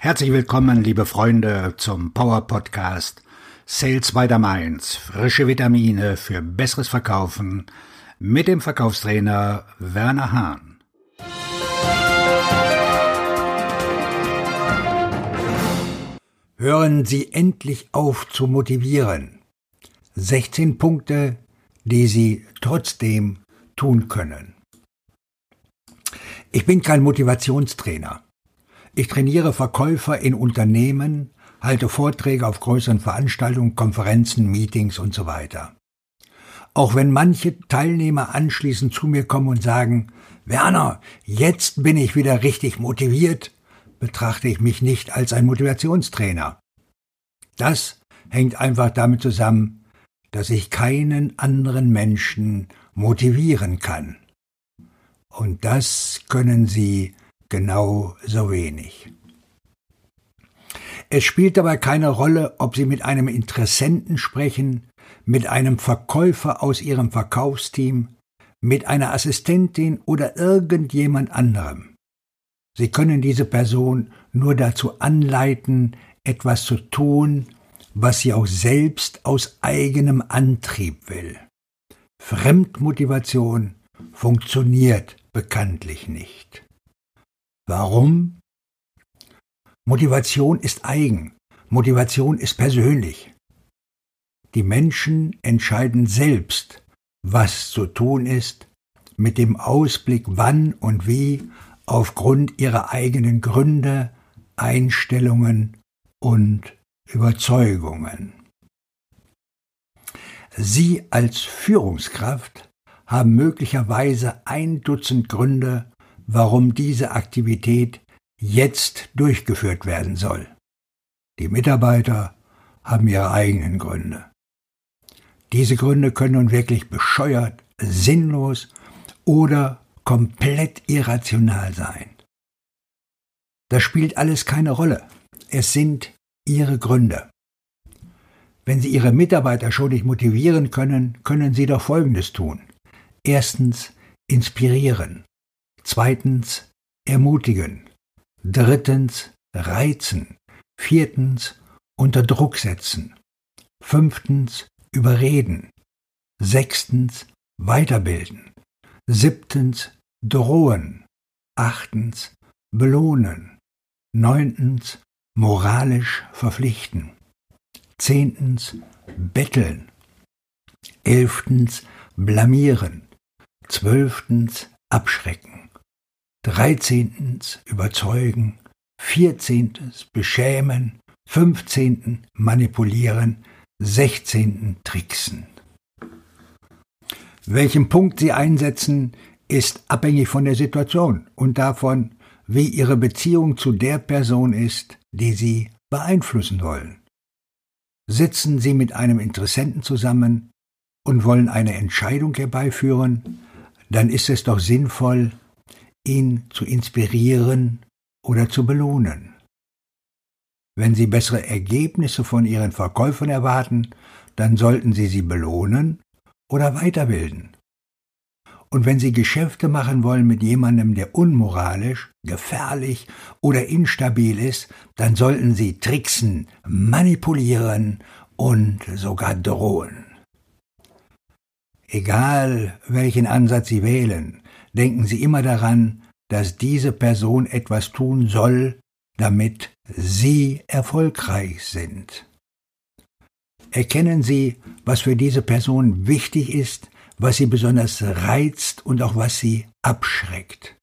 Herzlich willkommen, liebe Freunde, zum Power Podcast Sales by the Mainz. Frische Vitamine für besseres Verkaufen mit dem Verkaufstrainer Werner Hahn. Hören Sie endlich auf zu motivieren. 16 Punkte, die Sie trotzdem tun können. Ich bin kein Motivationstrainer. Ich trainiere Verkäufer in Unternehmen, halte Vorträge auf größeren Veranstaltungen, Konferenzen, Meetings und so weiter. Auch wenn manche Teilnehmer anschließend zu mir kommen und sagen, Werner, jetzt bin ich wieder richtig motiviert, betrachte ich mich nicht als ein Motivationstrainer. Das hängt einfach damit zusammen, dass ich keinen anderen Menschen motivieren kann. Und das können Sie genau so wenig. Es spielt dabei keine Rolle, ob Sie mit einem Interessenten sprechen, mit einem Verkäufer aus Ihrem Verkaufsteam, mit einer Assistentin oder irgendjemand anderem. Sie können diese Person nur dazu anleiten, etwas zu tun, was sie auch selbst aus eigenem Antrieb will. Fremdmotivation funktioniert bekanntlich nicht. Warum? Motivation ist eigen, Motivation ist persönlich. Die Menschen entscheiden selbst, was zu tun ist, mit dem Ausblick wann und wie aufgrund ihrer eigenen Gründe, Einstellungen und Überzeugungen. Sie als Führungskraft haben möglicherweise ein Dutzend Gründe, warum diese Aktivität jetzt durchgeführt werden soll. Die Mitarbeiter haben ihre eigenen Gründe. Diese Gründe können nun wirklich bescheuert, sinnlos oder komplett irrational sein. Das spielt alles keine Rolle. Es sind ihre Gründe. Wenn Sie Ihre Mitarbeiter schon nicht motivieren können, können Sie doch Folgendes tun. Erstens inspirieren. Zweitens ermutigen. Drittens reizen. Viertens unter Druck setzen. Fünftens überreden. Sechstens weiterbilden. Siebtens drohen. Achtens belohnen. Neuntens moralisch verpflichten. Zehntens betteln. Elftens blamieren. Zwölftens abschrecken. Dreizehntens überzeugen, vierzehntens beschämen, fünfzehnten manipulieren, sechzehnten tricksen. Welchen Punkt Sie einsetzen, ist abhängig von der Situation und davon, wie Ihre Beziehung zu der Person ist, die Sie beeinflussen wollen. Sitzen Sie mit einem Interessenten zusammen und wollen eine Entscheidung herbeiführen, dann ist es doch sinnvoll, ihn zu inspirieren oder zu belohnen. Wenn Sie bessere Ergebnisse von Ihren Verkäufern erwarten, dann sollten Sie sie belohnen oder weiterbilden. Und wenn Sie Geschäfte machen wollen mit jemandem, der unmoralisch, gefährlich oder instabil ist, dann sollten Sie tricksen, manipulieren und sogar drohen. Egal welchen Ansatz Sie wählen, denken Sie immer daran, dass diese Person etwas tun soll, damit Sie erfolgreich sind. Erkennen Sie, was für diese Person wichtig ist, was sie besonders reizt und auch was sie abschreckt.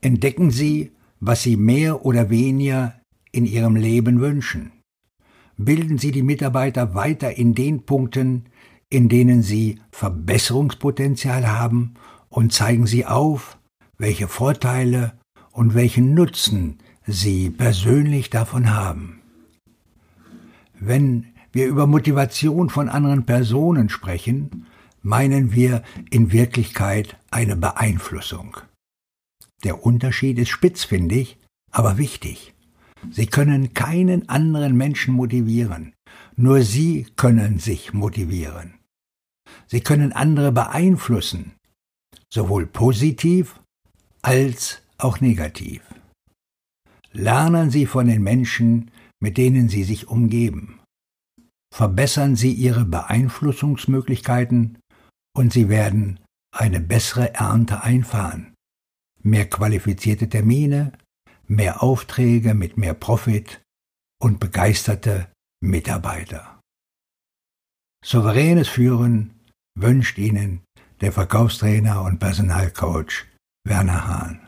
Entdecken Sie, was Sie mehr oder weniger in Ihrem Leben wünschen. Bilden Sie die Mitarbeiter weiter in den Punkten, in denen sie Verbesserungspotenzial haben und zeigen Sie auf, welche Vorteile und welchen Nutzen Sie persönlich davon haben. Wenn wir über Motivation von anderen Personen sprechen, meinen wir in Wirklichkeit eine Beeinflussung. Der Unterschied ist spitzfindig, aber wichtig. Sie können keinen anderen Menschen motivieren, nur Sie können sich motivieren. Sie können andere beeinflussen, sowohl positiv als auch negativ. Lernen Sie von den Menschen, mit denen Sie sich umgeben. Verbessern Sie Ihre Beeinflussungsmöglichkeiten und Sie werden eine bessere Ernte einfahren. Mehr qualifizierte Termine, mehr Aufträge mit mehr Profit und begeisterte Mitarbeiter. Souveränes Führen wünscht Ihnen der Verkaufstrainer und Personalcoach Werner Hahn.